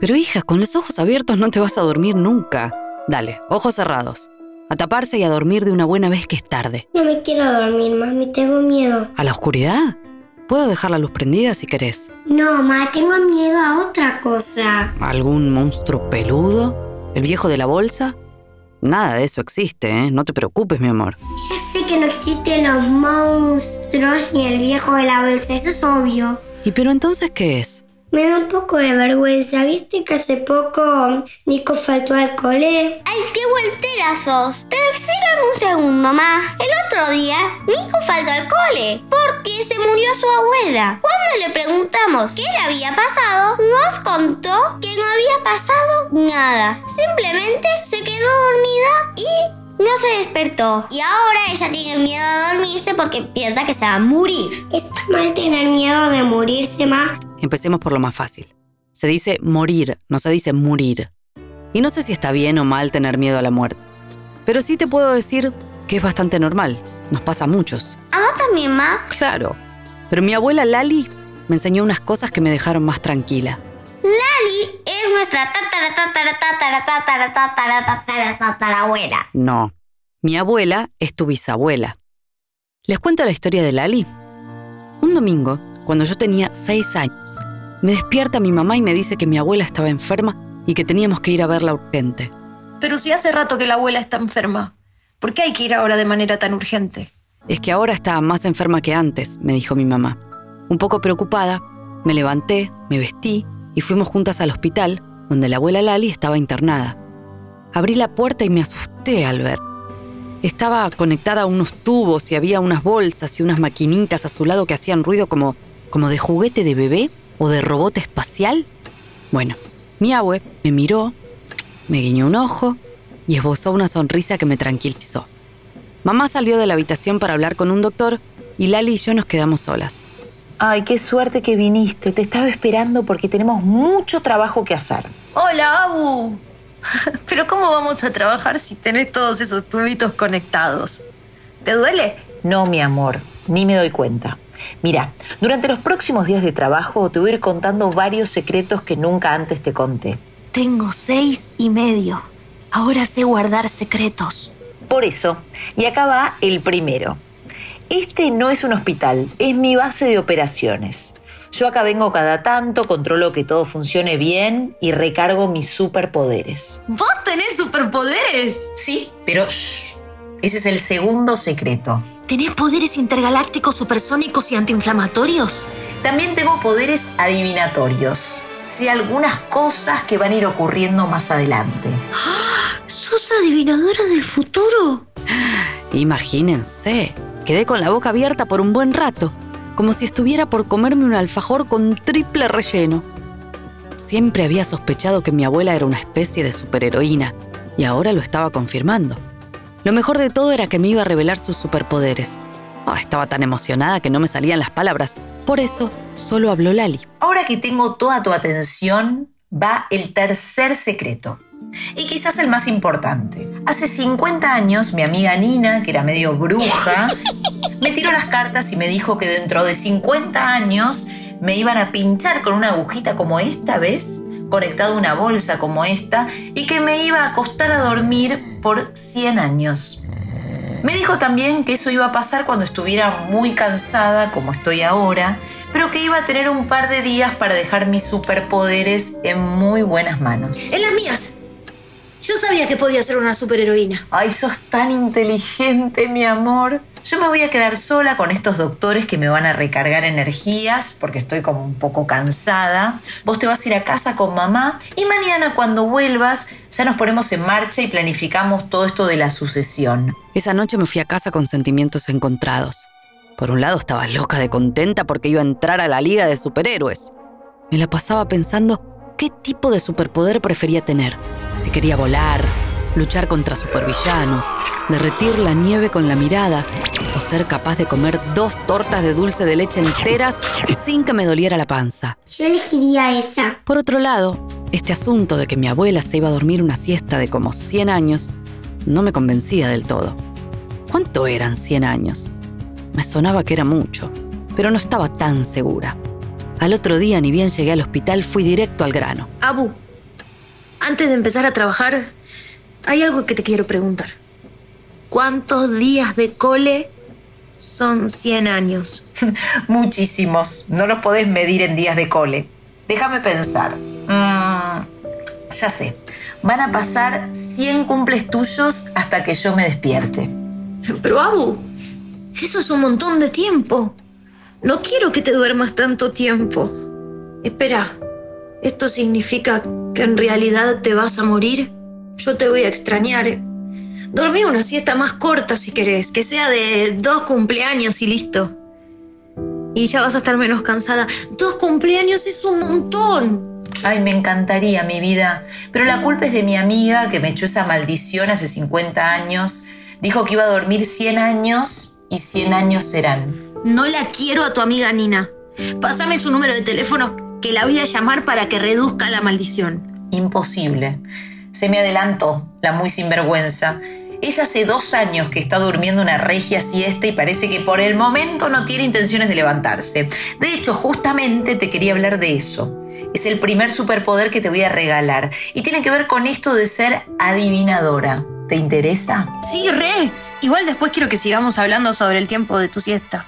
Pero hija, con los ojos abiertos no te vas a dormir nunca. Dale, ojos cerrados. A taparse y a dormir de una buena vez que es tarde. No me quiero dormir, mami, tengo miedo. ¿A la oscuridad? Puedo dejar la luz prendida si querés. No, mamá, tengo miedo a otra cosa. ¿Algún monstruo peludo? ¿El viejo de la bolsa? Nada de eso existe, ¿eh? No te preocupes, mi amor. Ya sé que no existen los monstruos ni el viejo de la bolsa, eso es obvio. ¿Y pero entonces qué es? Me da un poco de vergüenza. ¿Viste que hace poco Nico faltó al cole? ¡Ay, qué voltera sos! Te explico un segundo más. El otro día, Nico faltó al cole porque se murió su abuela. Cuando le preguntamos qué le había pasado, nos contó que no había pasado nada. Simplemente se quedó dormida y no se despertó y ahora ella tiene miedo de dormirse porque piensa que se va a morir. ¿Está mal tener miedo de morirse más? Empecemos por lo más fácil. Se dice morir, no se dice morir. Y no sé si está bien o mal tener miedo a la muerte. Pero sí te puedo decir que es bastante normal. Nos pasa a muchos. ¿A vos también, ma? Claro. Pero mi abuela Lali me enseñó unas cosas que me dejaron más tranquila. Lali es nuestra tatara tatara tatara tatara tatara tatara. No. Mi abuela es tu bisabuela. ¿Les cuento la historia de Lali? Un domingo, cuando yo tenía seis años, me despierta mi mamá y me dice que mi abuela estaba enferma y que teníamos que ir a verla urgente. Pero si hace rato que la abuela está enferma, ¿por qué hay que ir ahora de manera tan urgente? Es que ahora está más enferma que antes, me dijo mi mamá. Un poco preocupada, me levanté, me vestí y fuimos juntas al hospital, donde la abuela Lali estaba internada. Abrí la puerta y me asusté al ver. Estaba conectada a unos tubos y había unas bolsas y unas maquinitas a su lado que hacían ruido como, como de juguete de bebé o de robot espacial. Bueno, mi abue me miró, me guiñó un ojo y esbozó una sonrisa que me tranquilizó. Mamá salió de la habitación para hablar con un doctor y Lali y yo nos quedamos solas. Ay, qué suerte que viniste. Te estaba esperando porque tenemos mucho trabajo que hacer. Hola, Abu. Pero ¿cómo vamos a trabajar si tenés todos esos tubitos conectados? ¿Te duele? No, mi amor, ni me doy cuenta. Mira, durante los próximos días de trabajo te voy a ir contando varios secretos que nunca antes te conté. Tengo seis y medio. Ahora sé guardar secretos. Por eso, y acá va el primero. Este no es un hospital, es mi base de operaciones. Yo acá vengo cada tanto, controlo que todo funcione bien y recargo mis superpoderes. ¿Vos tenés superpoderes? Sí, pero shh, ese es el segundo secreto. ¿Tenés poderes intergalácticos, supersónicos y antiinflamatorios? También tengo poderes adivinatorios. Sé algunas cosas que van a ir ocurriendo más adelante. ¿Sos adivinadora del futuro? Imagínense, quedé con la boca abierta por un buen rato, como si estuviera por comerme un alfajor con triple relleno. Siempre había sospechado que mi abuela era una especie de superheroína, y ahora lo estaba confirmando. Lo mejor de todo era que me iba a revelar sus superpoderes. Ah, estaba tan emocionada que no me salían las palabras. Por eso, solo habló Lali. Ahora que tengo toda tu atención, va el tercer secreto. Y quizás el más importante. Hace 50 años, mi amiga Nina, que era medio bruja, me tiró las cartas y me dijo que dentro de 50 años me iban a pinchar con una agujita como esta, ¿ves? Conectada a una bolsa como esta, y que me iba a acostar a dormir por 100 años. Me dijo también que eso iba a pasar cuando estuviera muy cansada, como estoy ahora, pero que iba a tener un par de días para dejar mis superpoderes en muy buenas manos. En las mías. Yo sabía que podía ser una superheroína. Ay, sos tan inteligente, mi amor. Yo me voy a quedar sola con estos doctores que me van a recargar energías porque estoy como un poco cansada. Vos te vas a ir a casa con mamá y mañana cuando vuelvas ya nos ponemos en marcha y planificamos todo esto de la sucesión. Esa noche me fui a casa con sentimientos encontrados. Por un lado estaba loca de contenta porque iba a entrar a la liga de superhéroes. Me la pasaba pensando qué tipo de superpoder prefería tener. Si quería volar, luchar contra supervillanos, derretir la nieve con la mirada o ser capaz de comer dos tortas de dulce de leche enteras sin que me doliera la panza. Yo elegiría esa. Por otro lado, este asunto de que mi abuela se iba a dormir una siesta de como 100 años no me convencía del todo. ¿Cuánto eran 100 años? Me sonaba que era mucho, pero no estaba tan segura. Al otro día, ni bien llegué al hospital, fui directo al grano. Abu, Antes de empezar a trabajar, hay algo que te quiero preguntar. ¿Cuántos días de cole son 100 años? Muchísimos. No los podés medir en días de cole. Déjame pensar. Mm, ya sé. Van a pasar 100 cumples tuyos hasta que yo me despierte. Pero Abu, eso es un montón de tiempo. No quiero que te duermas tanto tiempo. Espera, ¿esto significa que en realidad te vas a morir? Yo te voy a extrañar. Dormí una siesta más corta si querés, que sea de dos cumpleaños y listo. Y ya vas a estar menos cansada. Dos cumpleaños es un montón. Ay, me encantaría mi vida, pero la culpa es de mi amiga que me echó esa maldición hace 50 años. Dijo que iba a dormir 100 años y 100 años serán. No la quiero a tu amiga Nina. Pásame su número de teléfono que la voy a llamar para que reduzca la maldición. Imposible. Se me adelantó, la muy sinvergüenza. Ella hace dos años que está durmiendo una regia siesta y parece que por el momento no tiene intenciones de levantarse. De hecho, justamente te quería hablar de eso. Es el primer superpoder que te voy a regalar y tiene que ver con esto de ser adivinadora. ¿Te interesa? Sí, re. Igual después quiero que sigamos hablando sobre el tiempo de tu siesta.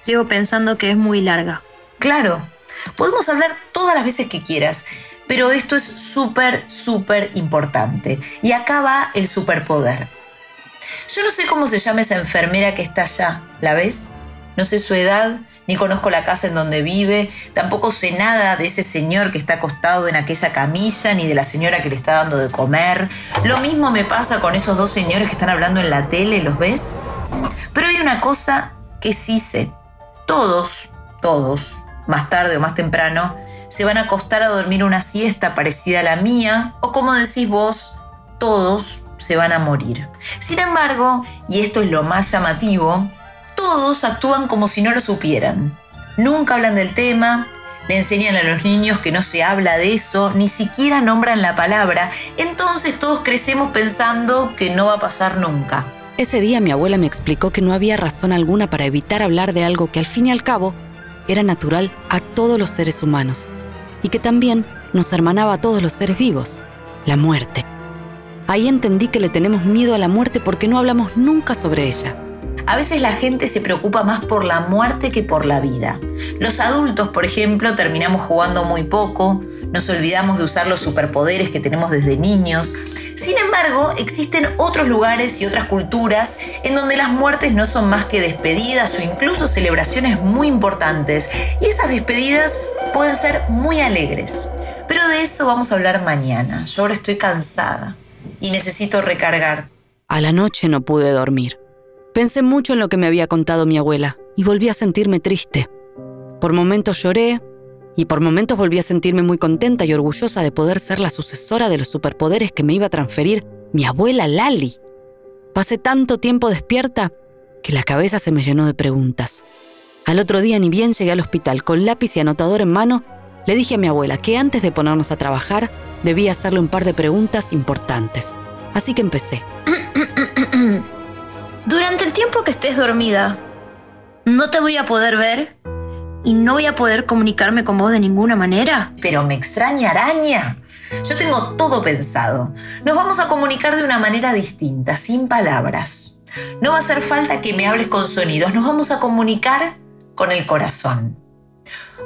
Sigo pensando que es muy larga. Claro, podemos hablar todas las veces que quieras, pero esto es súper, súper importante. Y acá va el superpoder. Yo no sé cómo se llama esa enfermera que está allá, ¿la ves? No sé su edad, ni conozco la casa en donde vive, tampoco sé nada de ese señor que está acostado en aquella camilla, ni de la señora que le está dando de comer. Lo mismo me pasa con esos dos señores que están hablando en la tele, ¿los ves? Pero hay una cosa que sí sé todos, todos, más tarde o más temprano, se van a acostar a dormir una siesta parecida a la mía, o como decís vos, todos se van a morir. Sin embargo, y esto es lo más llamativo, todos actúan como si no lo supieran. Nunca hablan del tema, le enseñan a los niños que no se habla de eso, ni siquiera nombran la palabra, entonces todos crecemos pensando que no va a pasar nunca. Ese día mi abuela me explicó que no había razón alguna para evitar hablar de algo que al fin y al cabo era natural a todos los seres humanos y que también nos hermanaba a todos los seres vivos, la muerte. Ahí entendí que le tenemos miedo a la muerte porque no hablamos nunca sobre ella. A veces la gente se preocupa más por la muerte que por la vida. Los adultos, por ejemplo, terminamos jugando muy poco, nos olvidamos de usar los superpoderes que tenemos desde niños, sin embargo, existen otros lugares y otras culturas en donde las muertes no son más que despedidas o incluso celebraciones muy importantes. Y esas despedidas pueden ser muy alegres. Pero de eso vamos a hablar mañana. Yo ahora estoy cansada y necesito recargar. A la noche no pude dormir. Pensé mucho en lo que me había contado mi abuela y volví a sentirme triste. Por momentos lloré, y por momentos volví a sentirme muy contenta y orgullosa de poder ser la sucesora de los superpoderes que me iba a transferir mi abuela Lali. Pasé tanto tiempo despierta que la cabeza se me llenó de preguntas. Al otro día, ni bien llegué al hospital con lápiz y anotador en mano, le dije a mi abuela que antes de ponernos a trabajar debía hacerle un par de preguntas importantes. Así que empecé. Durante el tiempo que estés dormida, ¿no te voy a poder ver? Y no voy a poder comunicarme con vos de ninguna manera. Pero me extraña araña. Yo tengo todo pensado. Nos vamos a comunicar de una manera distinta, sin palabras. No va a hacer falta que me hables con sonidos, nos vamos a comunicar con el corazón.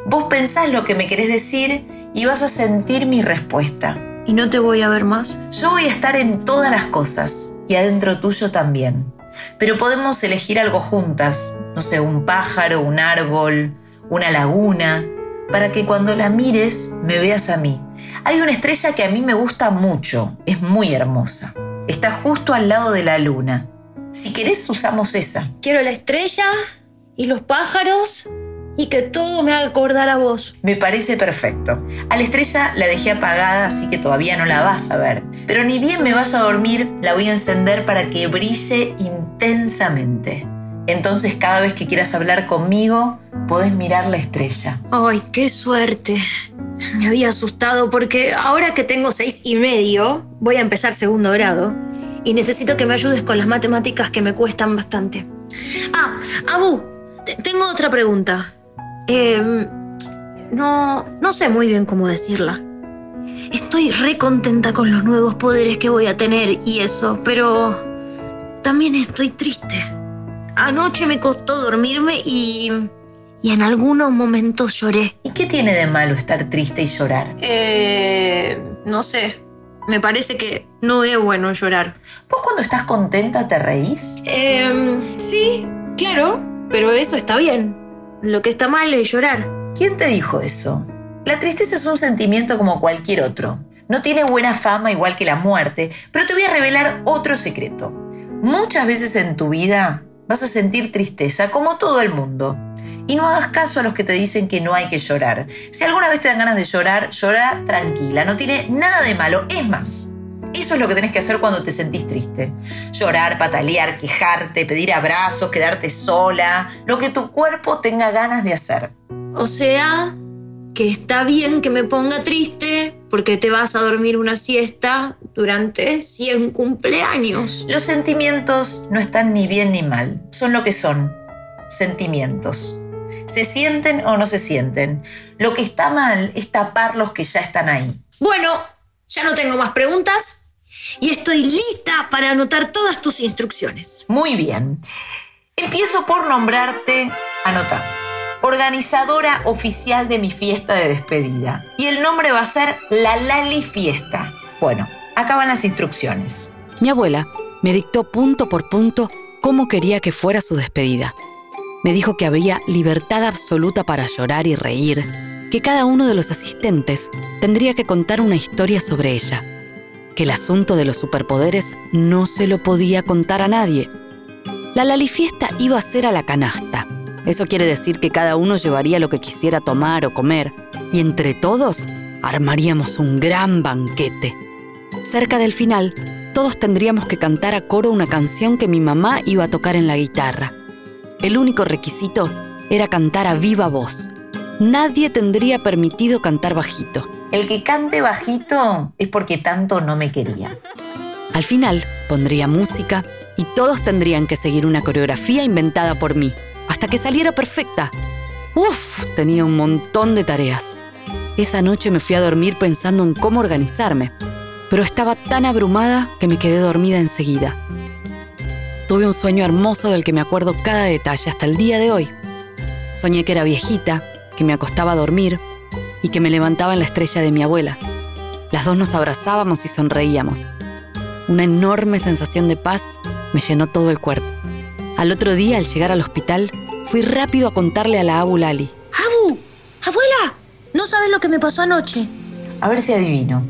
Vos pensás lo que me querés decir y vas a sentir mi respuesta. ¿Y no te voy a ver más? Yo voy a estar en todas las cosas y adentro tuyo también. Pero podemos elegir algo juntas, no sé, un pájaro, un árbol, una laguna, para que cuando la mires me veas a mí. Hay una estrella que a mí me gusta mucho, es muy hermosa. Está justo al lado de la luna. Si querés usamos esa. Quiero la estrella y los pájaros y que todo me haga acordar a vos. Me parece perfecto. A la estrella la dejé apagada, así que todavía no la vas a ver. Pero ni bien me vaya a dormir, la voy a encender para que brille intensamente. Entonces cada vez que quieras hablar conmigo, podés mirar la estrella. Ay, qué suerte. Me había asustado porque ahora que tengo seis y medio, voy a empezar segundo grado y necesito que me ayudes con las matemáticas que me cuestan bastante. Ah, Abu, tengo otra pregunta. Em, no, no sé muy bien cómo decirla. estoy re contenta con los nuevos poderes que voy a tener y eso, pero también estoy triste. Anoche me costó dormirme y, y en algunos momentos lloré. ¿Y qué tiene de malo estar triste y llorar? Eh, no sé, me parece que no es bueno llorar. ¿Vos cuando estás contenta te reís? Eh, sí, claro, pero eso está bien. Lo que está mal es llorar. ¿Quién te dijo eso? La tristeza es un sentimiento como cualquier otro. No tiene buena fama igual que la muerte, pero te voy a revelar otro secreto. Muchas veces en tu vida vas a sentir tristeza como todo el mundo. Y no hagas caso a los que te dicen que no hay que llorar. Si alguna vez te dan ganas de llorar, llora tranquila, no tiene nada de malo. Es más, eso es lo que tenés que hacer cuando te sentís triste. Llorar, patalear, quejarte, pedir abrazos, quedarte sola, lo que tu cuerpo tenga ganas de hacer. O sea, que está bien que me ponga triste porque te vas a dormir una siesta durante 100 cumpleaños. Los sentimientos no están ni bien ni mal, son lo que son, sentimientos. Se sienten o no se sienten. Lo que está mal es tapar los que ya están ahí. Bueno, ya no tengo más preguntas y estoy lista para anotar todas tus instrucciones. Muy bien. Empiezo por nombrarte, anota, organizadora oficial de mi fiesta de despedida. Y el nombre va a ser La Lali Fiesta. Bueno, acaban las instrucciones. Mi abuela me dictó punto por punto cómo quería que fuera su despedida. Me dijo que habría libertad absoluta para llorar y reír, que cada uno de los asistentes tendría que contar una historia sobre ella, que el asunto de los superpoderes no se lo podía contar a nadie. La lalifiesta iba a ser a la canasta. Eso quiere decir que cada uno llevaría lo que quisiera tomar o comer, y entre todos armaríamos un gran banquete. Cerca del final, todos tendríamos que cantar a coro una canción que mi mamá iba a tocar en la guitarra. El único requisito era cantar a viva voz. Nadie tendría permitido cantar bajito. El que cante bajito es porque tanto no me quería. Al final pondría música y todos tendrían que seguir una coreografía inventada por mí, hasta que saliera perfecta. Uf, tenía un montón de tareas. Esa noche me fui a dormir pensando en cómo organizarme, pero estaba tan abrumada que me quedé dormida enseguida. Tuve un sueño hermoso del que me acuerdo cada detalle hasta el día de hoy. Soñé que era viejita, que me acostaba a dormir y que me levantaba en la estrella de mi abuela. Las dos nos abrazábamos y sonreíamos. Una enorme sensación de paz me llenó todo el cuerpo. Al otro día, al llegar al hospital, fui rápido a contarle a la Abu Lali. ¡Abu! ¡Abuela! No sabes lo que me pasó anoche. A ver si adivino.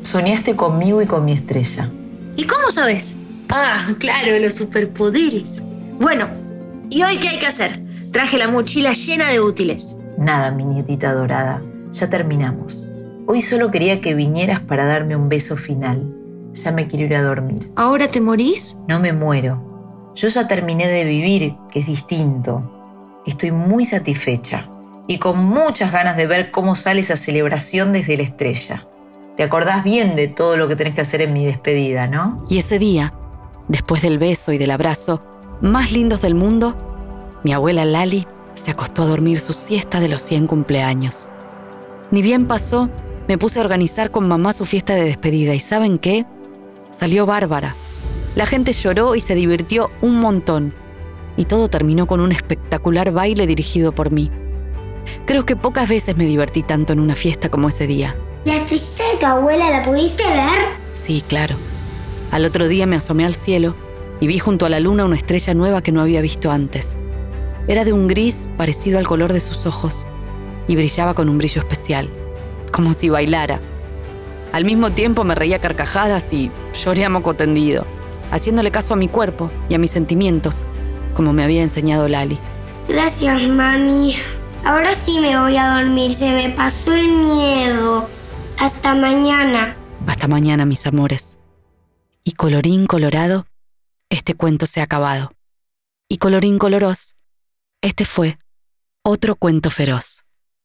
Soñaste conmigo y con mi estrella. ¿Y cómo sabes? Ah, claro, los superpoderes. Bueno, ¿y hoy qué hay que hacer? Traje la mochila llena de útiles. Nada, mi nietita dorada. Ya terminamos. Hoy solo quería que vinieras para darme un beso final. Ya me quiero ir a dormir. ¿Ahora te morís? No me muero. Yo ya terminé de vivir, que es distinto. Estoy muy satisfecha y con muchas ganas de ver cómo sale esa celebración desde la estrella. Te acordás bien de todo lo que tenés que hacer en mi despedida, ¿no? Y ese día, después del beso y del abrazo, más lindos del mundo, mi abuela Lali se acostó a dormir su siesta de los 100 cumpleaños. Ni bien pasó, me puse a organizar con mamá su fiesta de despedida y ¿saben qué? Salió bárbara. La gente lloró y se divirtió un montón. Y todo terminó con un espectacular baile dirigido por mí. Creo que pocas veces me divertí tanto en una fiesta como ese día. ¿La estrella de tu abuela la pudiste ver? Sí, claro. Al otro día me asomé al cielo y vi junto a la luna una estrella nueva que no había visto antes. Era de un gris parecido al color de sus ojos y brillaba con un brillo especial, como si bailara. Al mismo tiempo me reía carcajadas y lloré a moco tendido, haciéndole caso a mi cuerpo y a mis sentimientos, como me había enseñado Lali. Gracias, mami. Ahora sí me voy a dormir. Se me pasó el miedo. Hasta mañana. Hasta mañana, mis amores. Y colorín colorado, este cuento se ha acabado. Y colorín coloros, este fue otro cuento feroz.